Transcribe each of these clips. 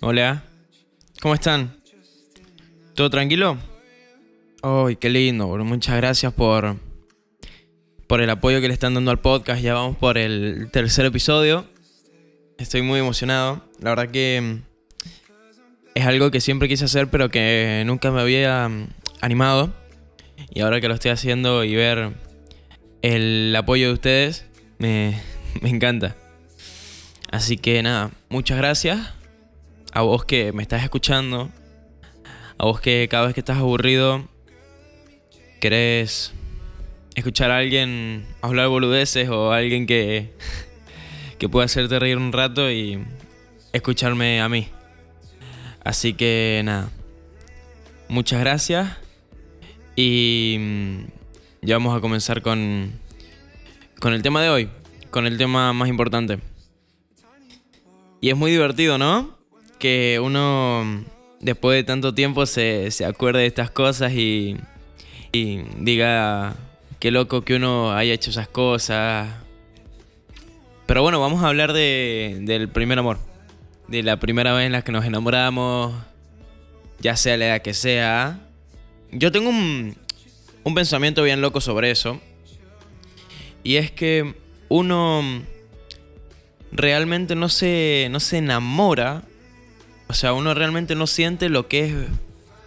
Hola. ¿Cómo están? ¿Todo tranquilo? Ay, qué lindo. Muchas gracias por, por el apoyo que le están dando al podcast. Ya vamos por el tercer episodio. Estoy muy emocionado. La verdad que mm, es algo que siempre quise hacer, pero que nunca me había mm, animado. Y ahora que lo estoy haciendo y ver el apoyo de ustedes, me, me encanta. Así que nada, muchas gracias. A vos que me estás escuchando. A vos que cada vez que estás aburrido querés escuchar a alguien hablar boludeces o alguien que, que pueda hacerte reír un rato y escucharme a mí. Así que nada, muchas gracias y mm, ya vamos a comenzar con, con el tema de hoy, con el tema más importante. Y es muy divertido, ¿no? Que uno después de tanto tiempo se, se acuerde de estas cosas y, y diga qué loco que uno haya hecho esas cosas. Pero bueno, vamos a hablar de, del primer amor. De la primera vez en la que nos enamoramos, ya sea la edad que sea. Yo tengo un, un pensamiento bien loco sobre eso. Y es que uno realmente no se, no se enamora. O sea, uno realmente no siente lo que es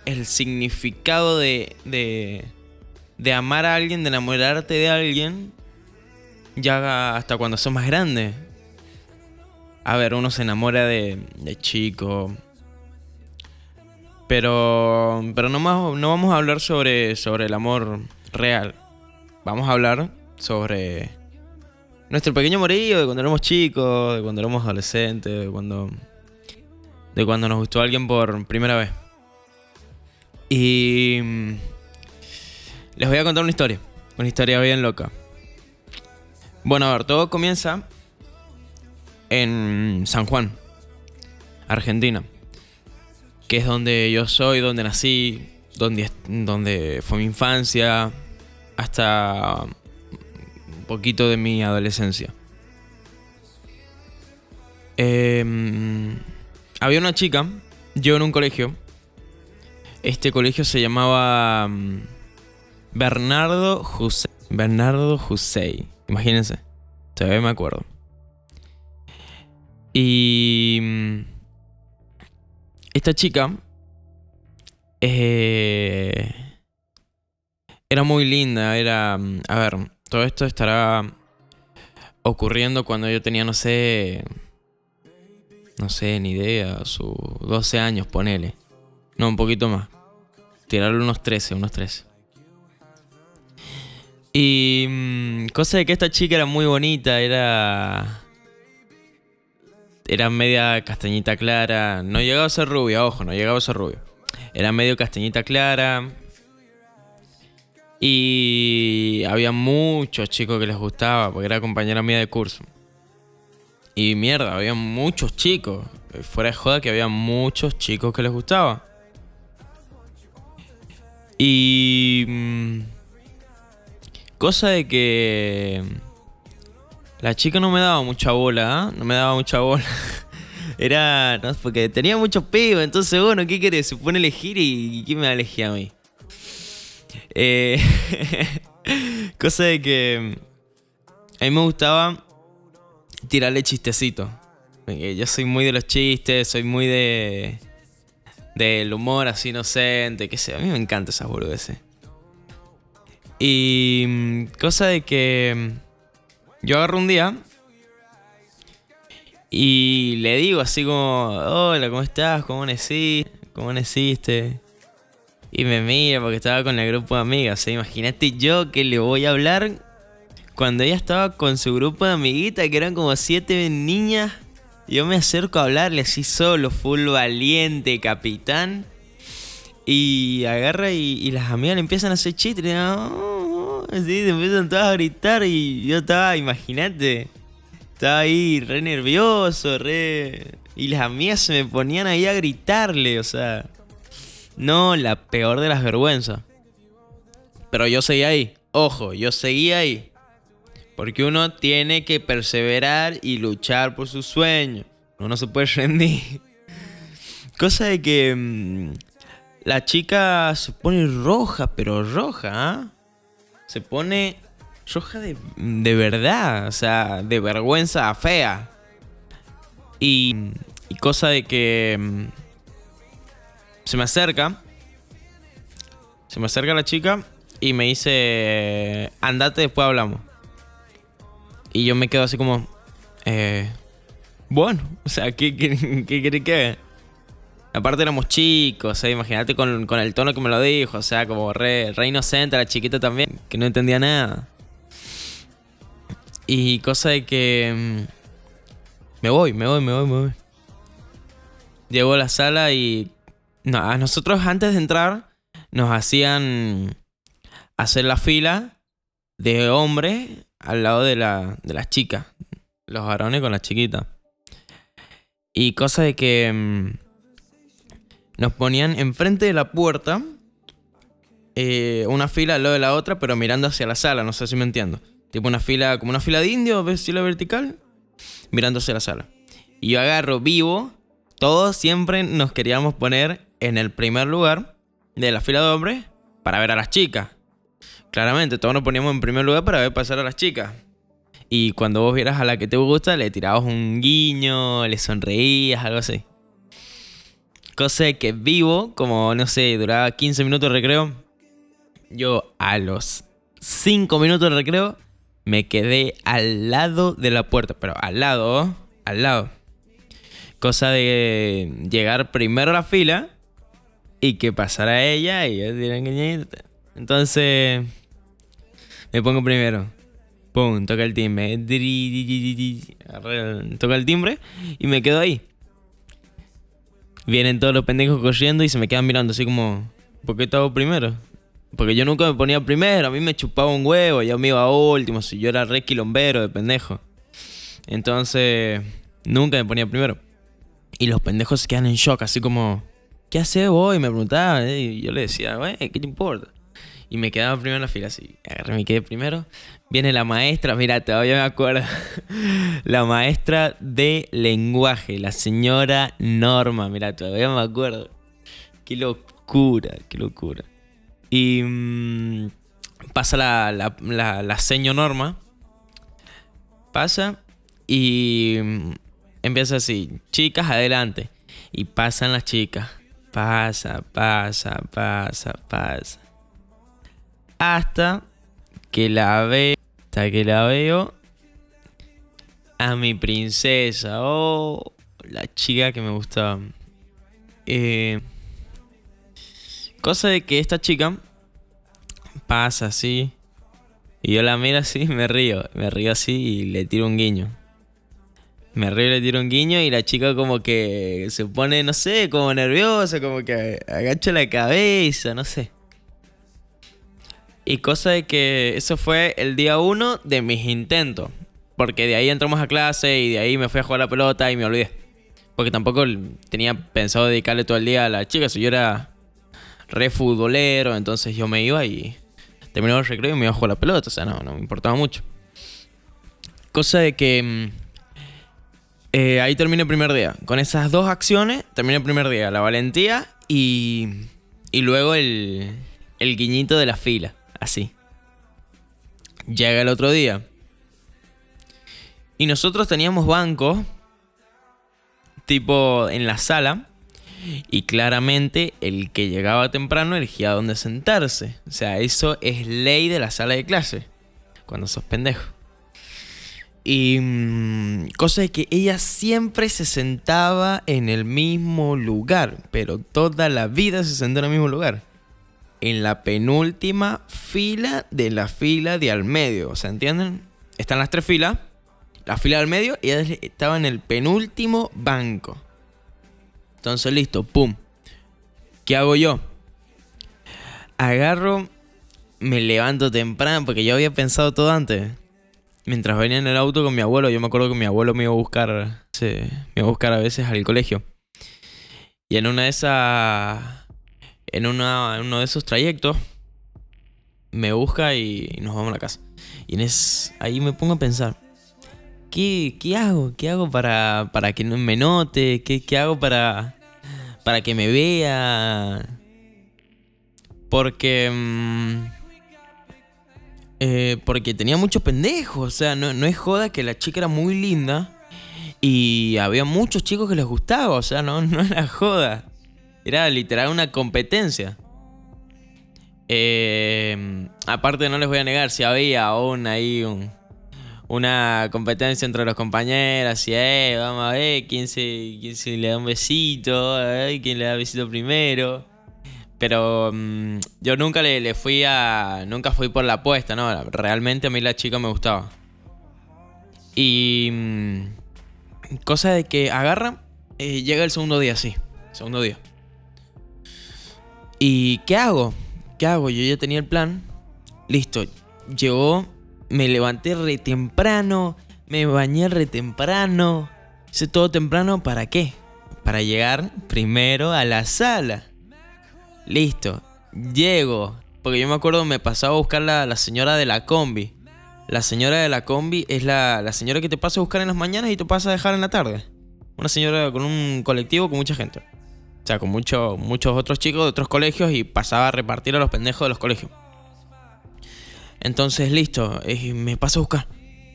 el significado de, de, de amar a alguien, de enamorarte de alguien, ya hasta cuando sos más grande. A ver, uno se enamora de, de chico. Pero, pero no, más, no vamos a hablar sobre, sobre el amor real. Vamos a hablar sobre nuestro pequeño morillo de cuando éramos chicos, de cuando éramos adolescentes, de cuando, de cuando nos gustó alguien por primera vez. Y mm, les voy a contar una historia, una historia bien loca. Bueno, a ver, todo comienza en San Juan, Argentina, que es donde yo soy, donde nací, donde, donde fue mi infancia, hasta poquito de mi adolescencia. Em, había una chica, yo en un colegio. Este colegio se llamaba mm, Bernardo José. Bernardo José. Imagínense. Todavía me acuerdo. Y mm, esta chica eh, era muy linda. Era, mm, a ver, todo esto estará ocurriendo cuando yo tenía, no sé, no sé, ni idea, sus 12 años, ponele. No, un poquito más. Tirarle unos 13, unos 13. Y mm, cosa de que esta chica era muy bonita, era... Era media castañita clara. No llegaba a ser rubia, ojo, no llegaba a ser rubia. Era medio castañita clara. Y había muchos chicos que les gustaba, porque era compañera mía de curso. Y mierda, había muchos chicos. Fuera de joda que había muchos chicos que les gustaba. Y... Mm, cosa de que... La chica no me daba mucha bola, ¿eh? No me daba mucha bola. Era... No, porque tenía muchos pibes, entonces bueno, ¿qué querés? Se pone elegir y ¿quién me va a elegir a mí? Eh, cosa de que a mí me gustaba tirarle chistecito. Yo soy muy de los chistes, soy muy de del humor así inocente, que sé, a mí me encanta esas boludeces. Y mm, cosa de que mm, yo agarro un día y le digo así como, hola, ¿cómo estás? ¿Cómo naciste? ¿Cómo naciste? Y me mira porque estaba con el grupo de amigas. Imagínate yo que le voy a hablar cuando ella estaba con su grupo de amiguitas, que eran como siete niñas. Yo me acerco a hablarle así solo, full valiente, capitán. Y agarra y, las amigas le empiezan a hacer chistes. Se empiezan todas a gritar. Y yo estaba, imagínate, estaba ahí re nervioso, re. Y las amigas se me ponían ahí a gritarle, o sea. No, la peor de las vergüenzas. Pero yo seguí ahí. Ojo, yo seguí ahí. Porque uno tiene que perseverar y luchar por su sueño. Uno no se puede rendir. Cosa de que mm, la chica se pone roja, pero roja, ¿ah? Se pone roja de, de verdad, o sea, de vergüenza fea. Y, y cosa de que mm, se me acerca, se me acerca la chica y me dice, andate, después hablamos. Y yo me quedo así como, eh, bueno, o sea, ¿qué, qué, qué que Aparte éramos chicos, o sea, imagínate con, el tono que me lo dijo, o sea, como re, re inocente, la chiquita también, que no entendía nada. Y cosa de que... Mm, me voy, me voy, me voy, me voy. Llego a la sala y... A nosotros antes de entrar nos hacían hacer la fila de hombres al lado de, la, de las chicas. Los varones con las chiquitas. Y cosa de que... Mm, nos ponían enfrente de la puerta, eh, una fila al lado de la otra, pero mirando hacia la sala, no sé si me entiendo. Tipo una fila, como una fila de indios, estilo vertical, mirando hacia la sala. Y yo agarro vivo, todos siempre nos queríamos poner en el primer lugar de la fila de hombres para ver a las chicas. Claramente, todos nos poníamos en primer lugar para ver pasar a las chicas. Y cuando vos vieras a la que te gusta, le tirabas un guiño, le sonreías, algo así. Cosa que vivo, como no sé, duraba 15 minutos de recreo. Yo a los 5 minutos de recreo me quedé al lado de la puerta, pero al lado, al lado. Cosa de llegar primero a la fila y que pasara ella y yo Entonces me pongo primero. Pum, toca el timbre. Toca el timbre y me quedo ahí. Vienen todos los pendejos corriendo y se me quedan mirando así como, ¿por qué estaba primero? Porque yo nunca me ponía primero, a mí me chupaba un huevo, yo me iba último, si yo era re quilombero de pendejo. Entonces, nunca me ponía primero. Y los pendejos se quedan en shock, así como, ¿qué haces vos? Y me preguntaban, y yo le decía, güey, ¿qué te importa? Y me quedaba primero en la fila, así. Agarré, me quedé primero. Viene la maestra, mira, todavía me acuerdo. la maestra de lenguaje, la señora Norma, mira, todavía me acuerdo. Qué locura, qué locura. Y mm, pasa la, la, la, Norma. Pasa y mm, empieza así, chicas, adelante. Y pasan las chicas. Pasa, pasa, pasa, pasa hasta que la veo, hasta que la veo a mi princesa, oh, la chica que me gustaba. Eh, cosa de que esta chica pasa así y yo la miro así, me río, me río así y le tiro un guiño. Me río y le tiro un guiño y la chica como que se pone, no sé, como nerviosa, como que agacha la cabeza, no sé. Y cosa de que eso fue el día uno de mis intentos. Porque de ahí entramos a clase y de ahí me fui a jugar la pelota y me olvidé. Porque tampoco tenía pensado dedicarle todo el día a la chica. Si yo era re futbolero, entonces yo me iba y terminaba el recreo y me iba a jugar la pelota. O sea, no, no me importaba mucho. Cosa de que mm, eh, ahí terminé el primer día. Con esas dos acciones terminé el primer día. La valentía y, y luego el, el guiñito de la fila. Así. Llega el otro día. Y nosotros teníamos bancos, tipo en la sala, y claramente el que llegaba temprano elegía dónde sentarse. O sea, eso es ley de la sala de clase, cuando sos pendejo. Y mm, cosa de que ella siempre se sentaba en el mismo lugar, pero toda la vida se sentó en el mismo lugar en la penúltima fila de la fila de al medio. ¿Se entienden? Están las tres filas. La fila del medio y ella estaba en el penúltimo banco. Entonces, listo, pum. ¿Qué hago yo? Agarro, me levanto temprano, porque yo había pensado todo antes. Mientras venía en el auto con mi abuelo, yo me acuerdo que mi abuelo me iba a buscar, me iba a buscar a veces al colegio. Y en una de esas en, uno de esos trayectos, me busca y, nos vamos a la casa. Y en ahí me pongo a pensar, ¿qué, qué hago? ¿Qué hago para, para que no me note? ¿Qué, qué hago para, para que me vea. Porque... Mm, eh, porque tenía muchos pendejos, o sea, no, no es joda que la chica era muy linda y había muchos chicos que les gustaba, o sea, no, no era joda. Era literal una competencia. Eh, aparte no les voy a negar, si había aún ahí una competencia entre los compañeros, y eh, vamos a ver quién se, quién se le da un besito, quién le da besito primero. Pero mm, yo nunca le, fui a. Nunca fui por la apuesta, ¿no? Realmente a mí la chica me gustaba. Y. Mm, cosa de que agarra. Eh, llega el segundo día, sí. Segundo día. ¿Y qué hago? ¿Qué hago? Yo ya tenía el plan. Listo. Llegó, me levanté re temprano, me bañé re temprano. Hice todo temprano, ¿para qué? Para llegar primero a la sala. Listo. Llego. Porque yo me acuerdo, me pasaba a buscar la, la señora de la combi. La señora de la combi es la, la señora que te pasa a buscar en las mañanas y te pasa a dejar en la tarde. Una señora con un colectivo con mucha gente. O sea, con muchos otros chicos de otros colegios y pasaba a repartir a los pendejos de los colegios. Entonces, listo, eh, me paso a buscar.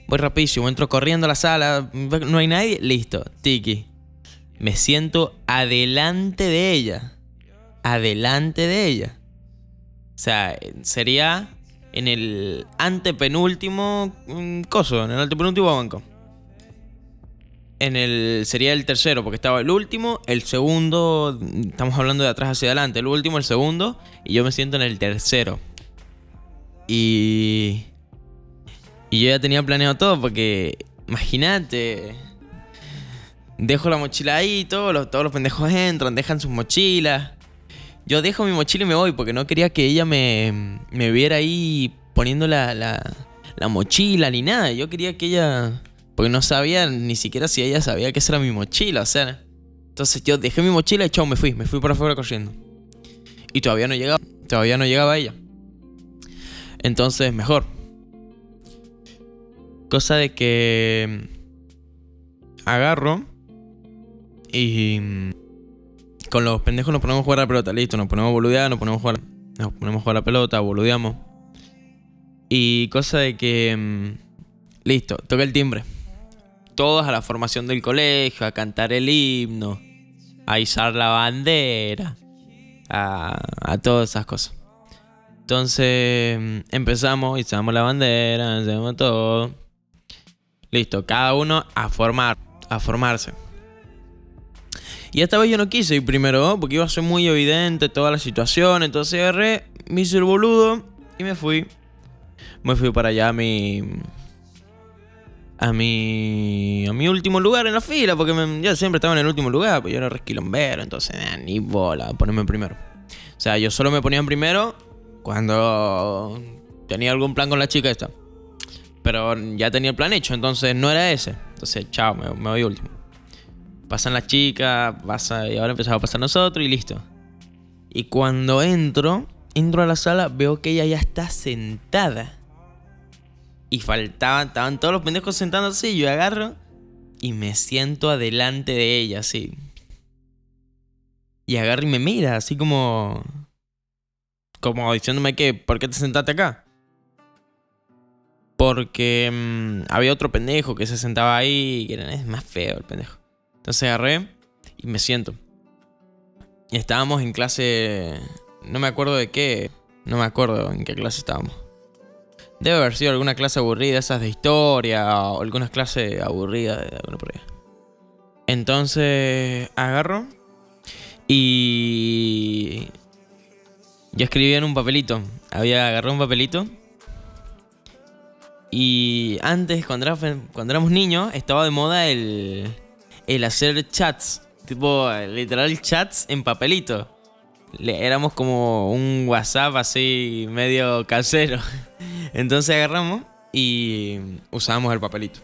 Voy rapidísimo, entro corriendo a la sala, no hay nadie, listo, tiki. Me siento adelante de ella. Adelante de ella. O sea, sería en el antepenúltimo mm, coso, en el antepenúltimo banco en el sería el tercero, porque estaba el último, el segundo, estamos hablando de atrás hacia adelante, el último, el segundo, y yo me siento en el tercero. Y. Y yo ya tenía planeado todo, porque imagínate. Dejo la mochila ahí, todos los, todos los pendejos entran, dejan sus mochilas. Yo dejo mi mochila y me voy, porque no quería que ella me, me viera ahí poniendo la, la, la mochila ni nada. Yo quería que ella porque no sabía ni siquiera si ella sabía que esa era mi mochila, o sea. Entonces yo dejé mi mochila y chao, me fui, me fui por afuera corriendo. Y todavía no llegaba, todavía no llegaba ella. Entonces, mejor. Cosa de que agarro y con los pendejos nos ponemos a jugar a la pelota, listo, nos ponemos a boludear, nos ponemos a jugar, nos ponemos a jugar a la pelota, boludeamos. Y cosa de que mm, listo, toca el timbre todos a la formación del colegio, a cantar el himno, a izar la bandera, a, todas esas cosas. Entonces empezamos, izamos la bandera, hacemos todo. Listo, cada uno a formar, a formarse. Y esta vez yo no quise ir primero, porque iba a ser muy evidente toda la situación. Entonces agarré, me hice el boludo y me fui. Me fui para allá a mi, a mi, a mi último lugar en la fila, porque yo siempre estaba en el último lugar, pues yo era resquilombero, entonces ni bola, ponerme primero. O sea, yo solo me ponía en primero cuando tenía algún plan con la chica esta. Pero ya tenía el plan hecho, entonces no era ese. Entonces, chao, me, voy último. Pasan las chicas, pasa, y ahora empezaba a pasar nosotros y listo. Y cuando entro, entro a la sala, veo que ella ya está sentada. Y faltaban, estaban todos los pendejos sentándose y yo agarro y me siento adelante de ella, así. Y agarro y me mira, así como... Como diciéndome que, ¿por qué te sentaste acá? Porque mm, había otro pendejo que se sentaba ahí, que era más feo el pendejo. Entonces agarré y me siento. Y estábamos en clase... No me acuerdo de qué. No me acuerdo en qué clase estábamos. Debe haber sido alguna clase aburrida, esas de historia, o alguna clase aburrida de alguna por Entonces agarro y yo escribía en un papelito. Había agarrado un papelito. Y antes, cuando, cuando éramos niños, estaba de moda el, el hacer chats. Tipo, literal chats en papelito. Éramos como un WhatsApp así medio casero. Entonces agarramos y usamos el papelito.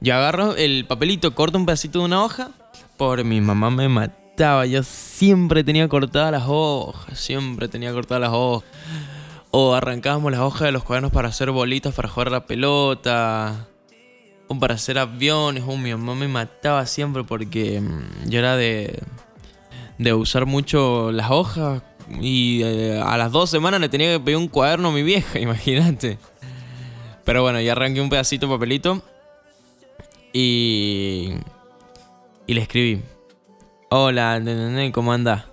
Yo agarro el papelito, corto un pedacito de una hoja. Por mi mamá me mataba. Yo siempre tenía cortadas las hojas. Siempre tenía cortadas las hojas. O arrancábamos las hojas de los cuadernos para hacer bolitas para jugar la pelota. o para hacer aviones. O mi mamá me mataba siempre porque mm, yo era de, de usar mucho las hojas. Y eh, a las dos semanas le tenía que pedir un cuaderno a mi vieja, imagínate. Pero bueno, ya arranqué un pedacito de papelito. Y. Y le escribí. Hola, ¿cómo anda?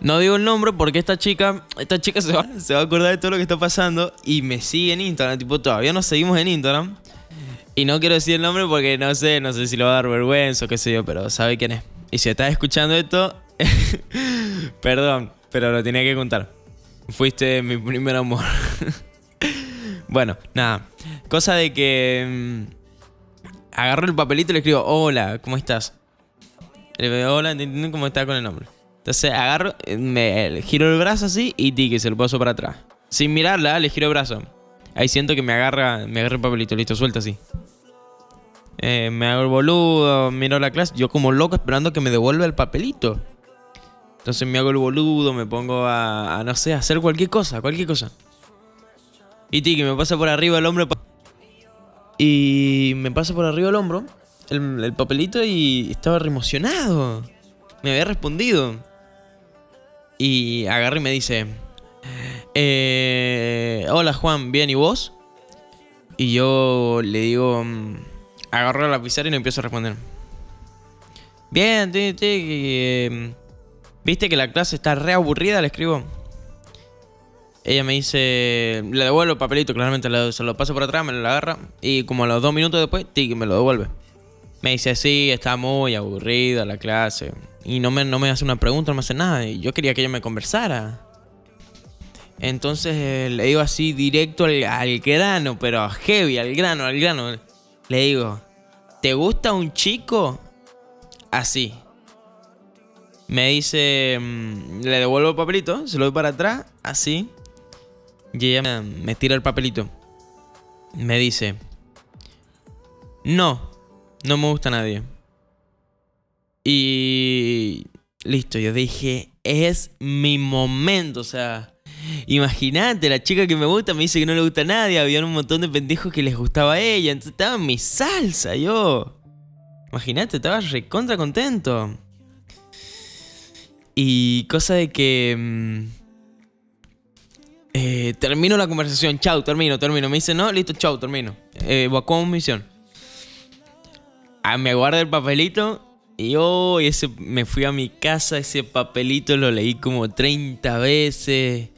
No digo el nombre porque esta chica, esta chica se va, se va a acordar de todo lo que está pasando y me sigue en Instagram. Tipo, todavía nos seguimos en Instagram. Y no quiero decir el nombre porque no sé, no sé si le va a dar vergüenza o qué sé yo, pero sabe quién es. Y si estás escuchando esto, perdón, pero lo tenía que contar. Fuiste mi primer amor. bueno, nada. Cosa de que mm, agarro el papelito y le escribo, hola, ¿cómo estás? Le digo, hola, ¿cómo estás con el nombre? Entonces agarro, eh, me giro el brazo así y tique, se lo paso para atrás. Sin mirarla, le giro el brazo. Ahí siento que me agarra, me agarra el papelito, listo, suelta así. Eh, me hago el boludo, miro la clase, yo como loco esperando que me devuelva el papelito. Entonces me hago el boludo, me pongo a, no sé, a hacer cualquier cosa, cualquier cosa. Y tiki, me pasa por arriba el hombro. Y me pasa por arriba el hombro, el, el papelito y estaba re emocionado. Me había respondido. Y agarra y me dice, eh, hola Juan, ¿bien y vos? Y yo le digo, mm, agarro la pizarra y no empiezo a responder. Bien, tí, tí, viste que la clase está re aburrida, le escribo. Ella me dice, le devuelvo el papelito, claramente se lo paso por atrás, me lo agarra. Y como a los dos minutos después, tic, me lo devuelve. Me dice, sí, está muy aburrida la clase. Y no me, no me hace una pregunta, no me hace nada. Y yo quería que ella me conversara. Entonces eh, le digo así directo al, grano, pero heavy, al grano, al grano. Le digo, ¿te gusta un chico? Así. Me dice, mm, le devuelvo el papelito, se lo doy para atrás, así. Y ella me tira el papelito. Me dice, no, no me gusta nadie. Y listo, yo dije, es mi momento, o sea, imagínate, la chica que me gusta me dice que no le gusta a nadie, había un montón de pendejos que les gustaba a ella, entonces estaba en mi salsa, yo. Imagínate, estaba recontra contento. Y cosa de que... Mm, eh, termino la conversación, chau, termino, termino. Me dice, no, listo, chau, termino. Eh, misión. Ah, me guarda el papelito y hoy ese, me fui a mi casa, ese papelito lo leí como 30 veces.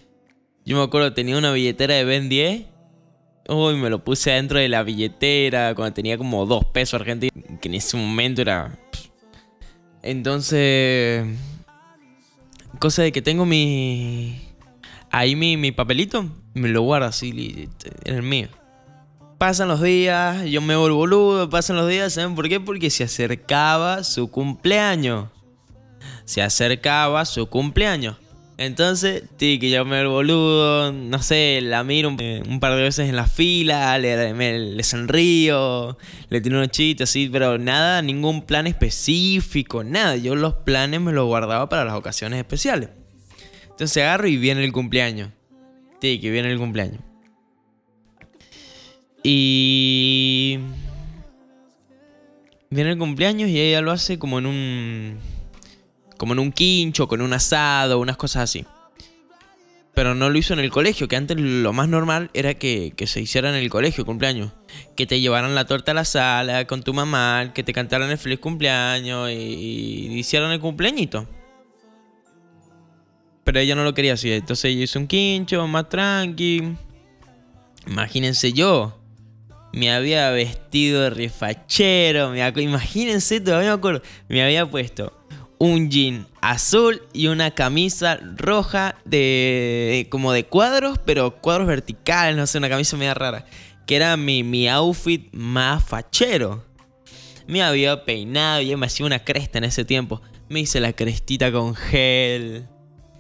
Yo me acuerdo, tenía una billetera de Ben 10. Hoy me lo puse adentro de la billetera cuando tenía como 2 pesos argentinos, que en ese momento era... Entonces... Cosa de que tengo mi... Ahí mi, mi papelito, me lo guardo así en el mío pasan los días, yo me vuelvo boludo, pasan los días, ¿saben por qué? Porque se acercaba su cumpleaños. Se acercaba su cumpleaños. Entonces, que yo me vuelvo boludo, no sé, la miro un, par de veces en la fila, le, le sonrío, le tiro unos chistes así, pero nada, ningún plan específico, nada. Yo los planes me los guardaba para las ocasiones especiales. Entonces agarro y viene el cumpleaños. que viene el cumpleaños. Y viene el cumpleaños y ella lo hace como en un como en un quincho, con un asado, unas cosas así. Pero no lo hizo en el colegio, que antes lo más normal era que, se hiciera en el colegio cumpleaños. Que te llevaran la torta a la sala con tu mamá, que te cantaran el feliz cumpleaños y, hicieran el cumpleañito. Pero ella no lo quería así, entonces ella hizo un quincho más tranqui. Imagínense yo, me había vestido de rifachero, me imagínense, todavía me acuerdo, me había puesto un jean azul y una camisa roja de como de cuadros, pero cuadros verticales, no sé, una camisa media rara, que era mi, mi outfit más fachero. Me había peinado, y me hacía una cresta en ese tiempo. Me hice la crestita con gel,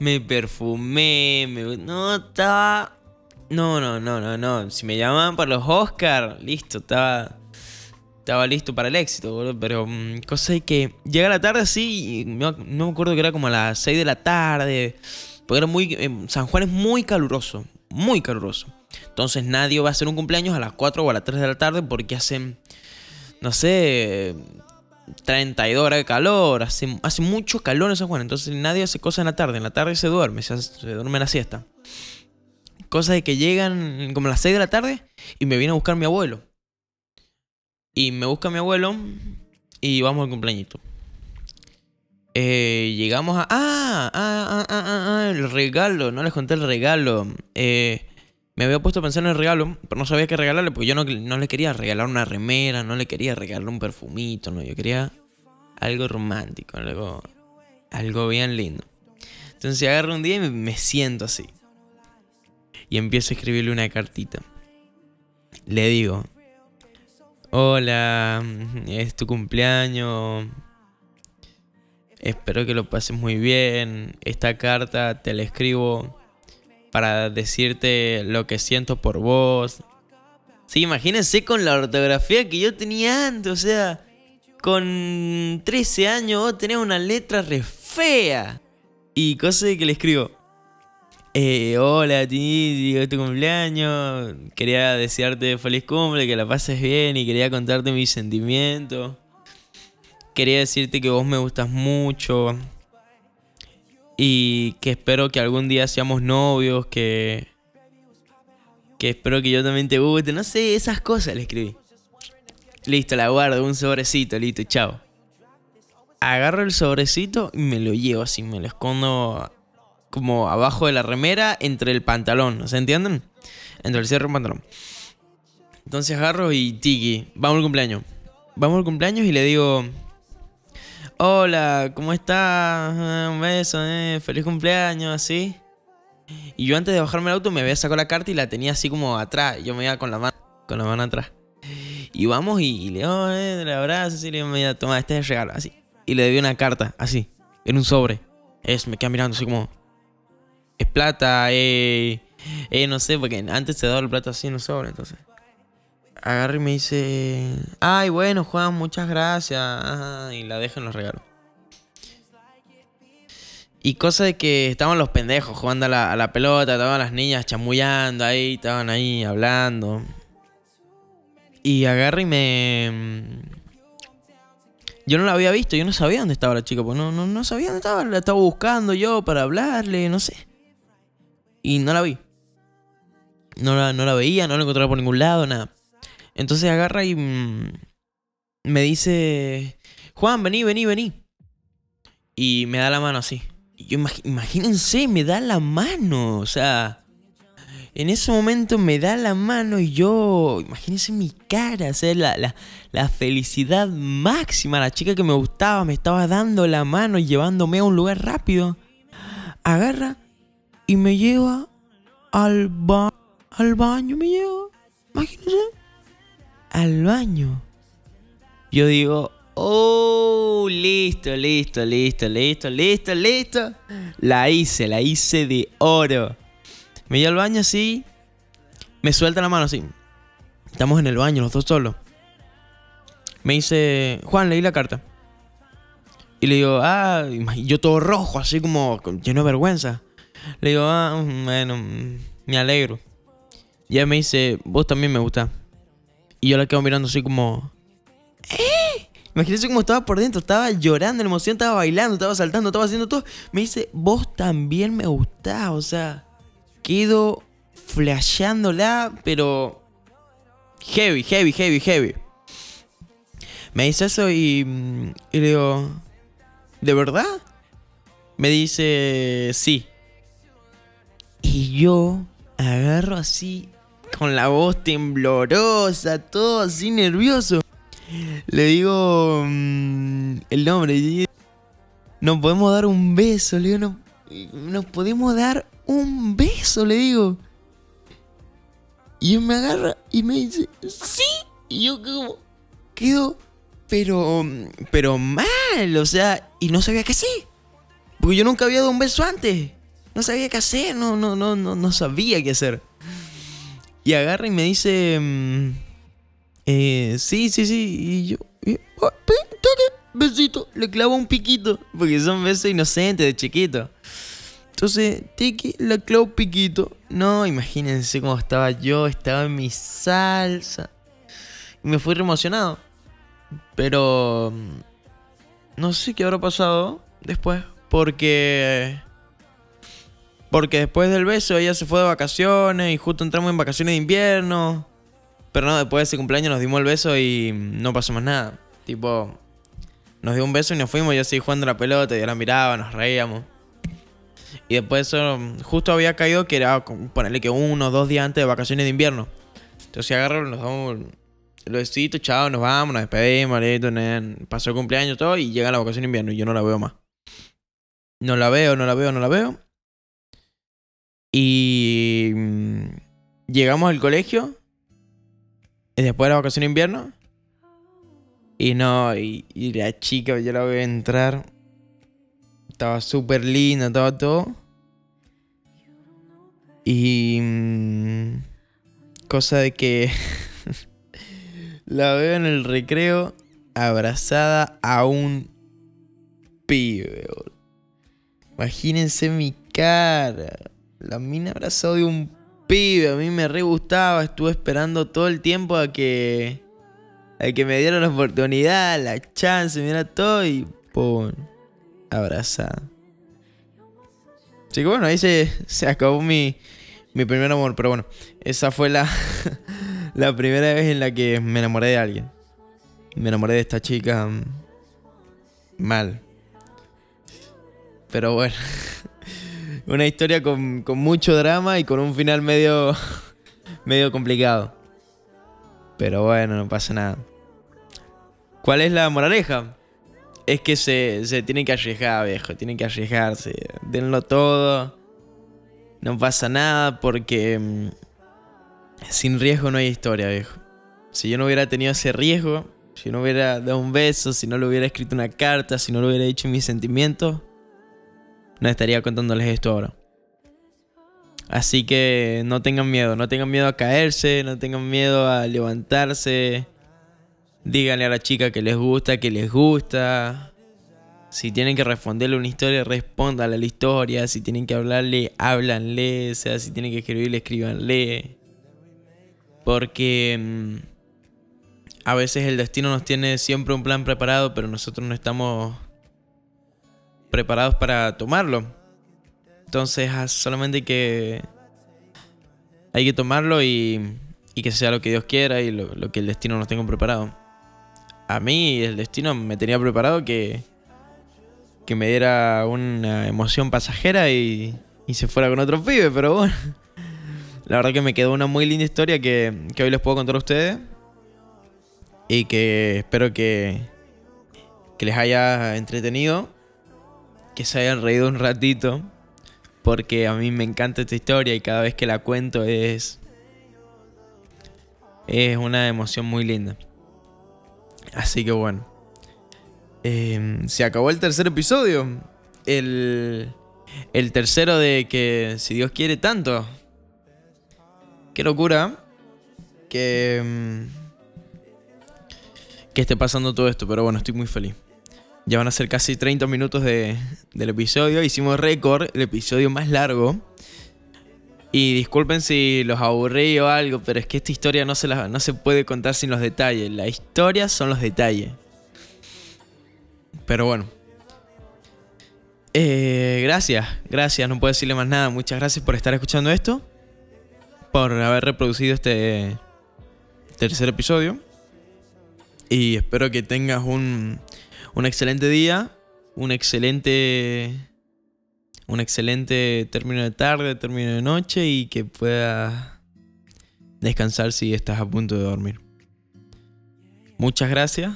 me perfumé, me... no estaba no, no, no, no, no. Si me llamaban para los Oscars, listo, estaba. Estaba listo para el éxito, boludo. Pero mm, cosa que llega la tarde así, y no, me acuerdo que era como a las 6 de la tarde. Porque era muy. San Juan es muy caluroso. muy caluroso. Entonces nadie va a hacer un cumpleaños a las 4 o a las 3 de la tarde porque hacen, no sé, 32 horas de calor, hace, hace mucho calor en San Juan. Entonces nadie hace cosas en la tarde. En la tarde se duerme, se, se duerme la siesta. Cosas de que llegan como a las 6 de la tarde y me viene a buscar mi abuelo. Y me busca mi abuelo y vamos al cumpleañito. Eh, llegamos a. Ah, ah, ah, ah, ah, el regalo. No les conté el regalo. Eh, me había puesto a pensar en el regalo, pero no sabía qué regalarle, porque yo no, no le quería regalar una remera, no le quería regalar un perfumito, no. Yo quería algo romántico, algo, algo bien lindo. Entonces agarro un día y me siento así. Y empiezo a escribirle una cartita. Le digo, hola, es tu cumpleaños. Espero que lo pases muy bien. Esta carta te la escribo para decirte lo que siento por vos. Sí, imagínense con la ortografía que yo tenía antes. O sea, con 13 años vos tenés una letra re fea. Y cosa que le escribo. Eh, hola, ti, digo tu cumpleaños. Quería desearte feliz cumple, que la pases bien y quería contarte mis sentimientos. Quería decirte que vos me gustas mucho. Y que espero que algún día seamos novios, que. Que espero que yo también te guste. No sé, esas cosas le escribí. Listo, la guardo, un sobrecito, listo, chao. Agarro el sobrecito y me lo llevo así, me lo escondo como abajo de la remera entre el pantalón, ¿se entienden? Entre el cierre y el pantalón. Entonces agarro y tiki, vamos al cumpleaños. Vamos al cumpleaños y le digo, hola, ¿cómo estás? Un beso, eh, feliz cumpleaños, así. Y yo antes de bajarme el auto me había sacado la carta y la tenía así como atrás. Yo me iba con la mano, con la mano atrás. Y vamos y, le digo, eh, le abrazo, así, le digo, toma, este es el regalo, así. Y le doy una carta, así, en un sobre. Es, me queda mirando así como, es plata, eh, eh, no sé, porque antes se daba el plata así en un sobre, entonces. Agarra y me dice, ay, bueno, Juan, muchas gracias. y la deja en los regalos. Y cosa de que estaban los pendejos jugando a la, a la pelota, estaban las niñas chamullando ahí, estaban ahí hablando. Y agarra y me... Yo no la había visto, yo no sabía dónde estaba la chica, pues no, no, no sabía dónde estaba, la estaba buscando yo para hablarle, no sé. Y no la vi. No la, no la veía, no la encontraba por ningún lado, nada. Entonces agarra y mm, me dice, Juan, vení, vení, vení. Y me da la mano así. Y yo imagínense, me da la mano. O sea, en ese momento me da la mano y yo, imagínense mi cara, o sea, la, la, la felicidad máxima. La chica que me gustaba me estaba dando la mano y llevándome a un lugar rápido. Agarra y me lleva al, ba al baño, me lleva. Imagínense al baño. Yo digo, oh, listo, listo, listo, listo, listo, listo. La hice, la hice de oro. Me llevo al baño así. Me suelta la mano así. Estamos en el baño, los dos solos. Me dice, Juan, leí la carta. Y le digo, ah, yo todo rojo, así como lleno de vergüenza. Le digo, ah, bueno, me alegro. Y ella me dice, vos también me gusta. Y yo la quedo mirando así como... ¿Eh? Imagínense cómo estaba por dentro, estaba llorando en emoción, estaba bailando, estaba saltando, estaba haciendo todo. Me dice, vos también me gustás, o sea, quedo flasheándola, pero heavy, heavy, heavy, heavy. Me dice eso y, y le digo, ¿de verdad? Me dice, sí. Y yo agarro así con la voz temblorosa, todo así nervioso. Le digo mm, el nombre. Nos podemos dar un beso, le digo, no, nos podemos dar un beso, le digo. Y él me agarra y me dice, sí. Y yo como, quedo, pero, pero mal, o sea, y no sabía qué hacer. Porque yo nunca había dado un beso antes. No sabía qué hacer, no, no, no, no, no sabía qué hacer. Y agarra y me dice, mm, eh, sí, sí, sí. Y yo, oh, besito, le clavo un piquito. Porque son besos inocentes de chiquito. Entonces, tiki, la clau piquito. No, imagínense cómo estaba yo, estaba en mi salsa. Y me fui re emocionado. Pero... No sé qué habrá pasado después. Porque... Porque después del beso ella se fue de vacaciones y justo entramos en vacaciones de invierno. Pero no, después de ese cumpleaños nos dimos el beso y no pasó más nada. Tipo, nos dio un beso y nos fuimos. Yo seguí jugando la pelota yo la miraba, nos reíamos. Y después eso, justo había caído que era ponerle que uno o dos días antes de vacaciones de invierno. Entonces agarro, nos damos el besito, chao, nos vamos, nos despedimos, listo, pasó el cumpleaños todo y llega la vacación de invierno y yo no la veo más. No la veo, no la veo, no la veo. Y mm, llegamos al colegio. Y después de la vacación de invierno. Y no, y, la chica, yo la veo entrar. Estaba súper linda, estaba todo. Y... Mm, cosa de que... la veo en el recreo abrazada a un pibe. Imagínense mi cara. La mina abrazó de un pibe, a mí me re gustaba, estuve esperando todo el tiempo a que a que me dieran la oportunidad, la chance, mira todo y pum, abrazada. Así que bueno, ahí se, acabó mi, mi primer amor, pero bueno, esa fue la, la primera vez en la que me enamoré de alguien. Me enamoré de esta chica mm, mal. Pero bueno. una historia con, mucho drama y con un final medio, medio complicado. Pero bueno, no pasa nada. ¿Cuál es la moraleja? Es que se, se tiene que arriesgar, viejo. Tienen que arriesgarse. Denlo todo. No pasa nada porque mm, sin riesgo no hay historia, viejo. Si yo no hubiera tenido ese riesgo, si no hubiera dado un beso, si no le hubiera escrito una carta, si no le hubiera dicho mis sentimientos, no estaría contándoles esto ahora. Así que no tengan miedo, no tengan miedo a caerse, no tengan miedo a levantarse. Díganle a la chica que les gusta, que les gusta. Si tienen que responderle una historia, respóndale a la historia. Si tienen que hablarle, háblanle. O sea, si tienen que escribirle, escríbanle. Porque mm, a veces el destino nos tiene siempre un plan preparado, pero nosotros no estamos preparados para tomarlo. Entonces ah, solamente hay que, hay que tomarlo y, y que sea lo que Dios quiera y lo, que el destino nos tenga preparado. A mí el destino me tenía preparado que, que me diera una emoción pasajera y, y se fuera con otro pibe, pero bueno. La verdad que me quedó una muy linda historia que, que hoy les puedo contar a ustedes. Y que espero que, que les haya entretenido que se hayan reído un ratito, porque a mí me encanta esta historia y cada vez que la cuento es es una emoción muy linda. Así que bueno. Em, se acabó el tercer episodio. El, el tercero de que si Dios quiere tanto. Qué locura. Que, em, que esté pasando todo esto. Pero bueno, estoy muy feliz. Ya van a ser casi 30 minutos de, del episodio. Hicimos récord, el episodio más largo. Y disculpen si los aburrí o algo, pero es que esta historia no se, no se puede contar sin los detalles. La historia son los detalles. Pero bueno. Eh, gracias, gracias, no puedo decirle más nada. Muchas gracias por estar escuchando esto. Por haber reproducido este tercer episodio. Y espero que tengas un, un excelente día, un excelente un excelente término de tarde, término de noche y que puedas descansar si estás a punto de dormir. Muchas gracias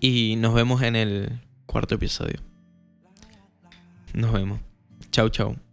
y nos vemos en el cuarto episodio. Nos vemos. Chau, chau.